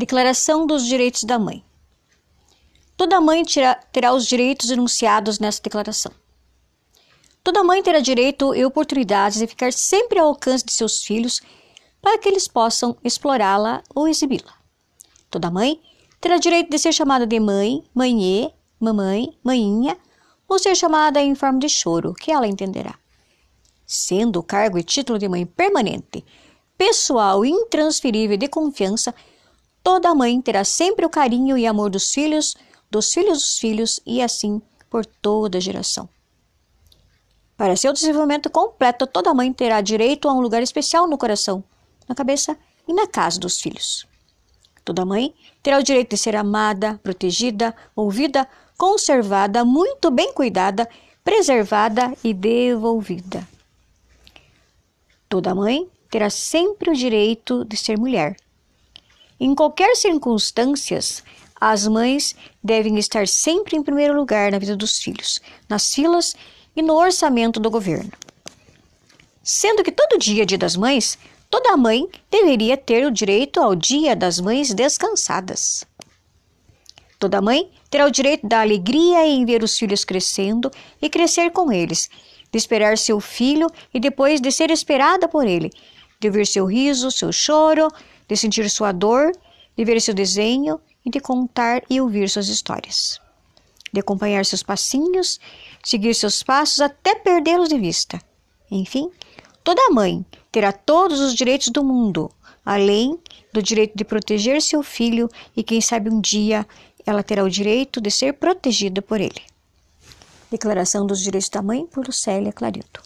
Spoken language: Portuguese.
Declaração dos Direitos da Mãe. Toda mãe terá, os direitos enunciados nessa declaração. Toda mãe terá direito e oportunidades de ficar sempre ao alcance de seus filhos para que eles possam explorá-la ou exibi-la. Toda mãe terá direito de ser chamada de mãe, mãe, mamãe, maninha, ou ser chamada em forma de choro, que ela entenderá. Sendo o cargo e título de mãe permanente, pessoal e intransferível de confiança, toda mãe terá sempre o carinho e amor dos filhos, dos filhos dos filhos e assim por toda a geração. Para seu desenvolvimento completo, toda mãe terá direito a um lugar especial no coração, na cabeça e na casa dos filhos. Toda mãe terá o direito de ser amada, protegida, ouvida, conservada, muito bem cuidada, preservada e devolvida. Toda mãe terá sempre o direito de ser mulher. Em qualquer circunstâncias, as mães devem estar sempre em primeiro lugar na vida dos filhos, nas filas e no orçamento do governo. Sendo que todo dia, dia das mães, toda mãe deveria ter o direito ao dia das mães descansadas. Toda mãe terá o direito da alegria em ver os filhos crescendo e crescer com eles, de esperar seu filho e depois de ser esperada por ele, de ouvir seu riso, seu choro, de sentir sua dor, de ver seu desenho e de contar e ouvir suas histórias, de acompanhar seus passinhos, seguir seus passos até perdê-los de vista. Enfim, toda mãe terá todos os direitos do mundo, além do direito de proteger seu filho e, quem sabe, um dia ela terá o direito de ser protegida por ele. Declaração dos Direitos da Mãe por Lucélia Clarito.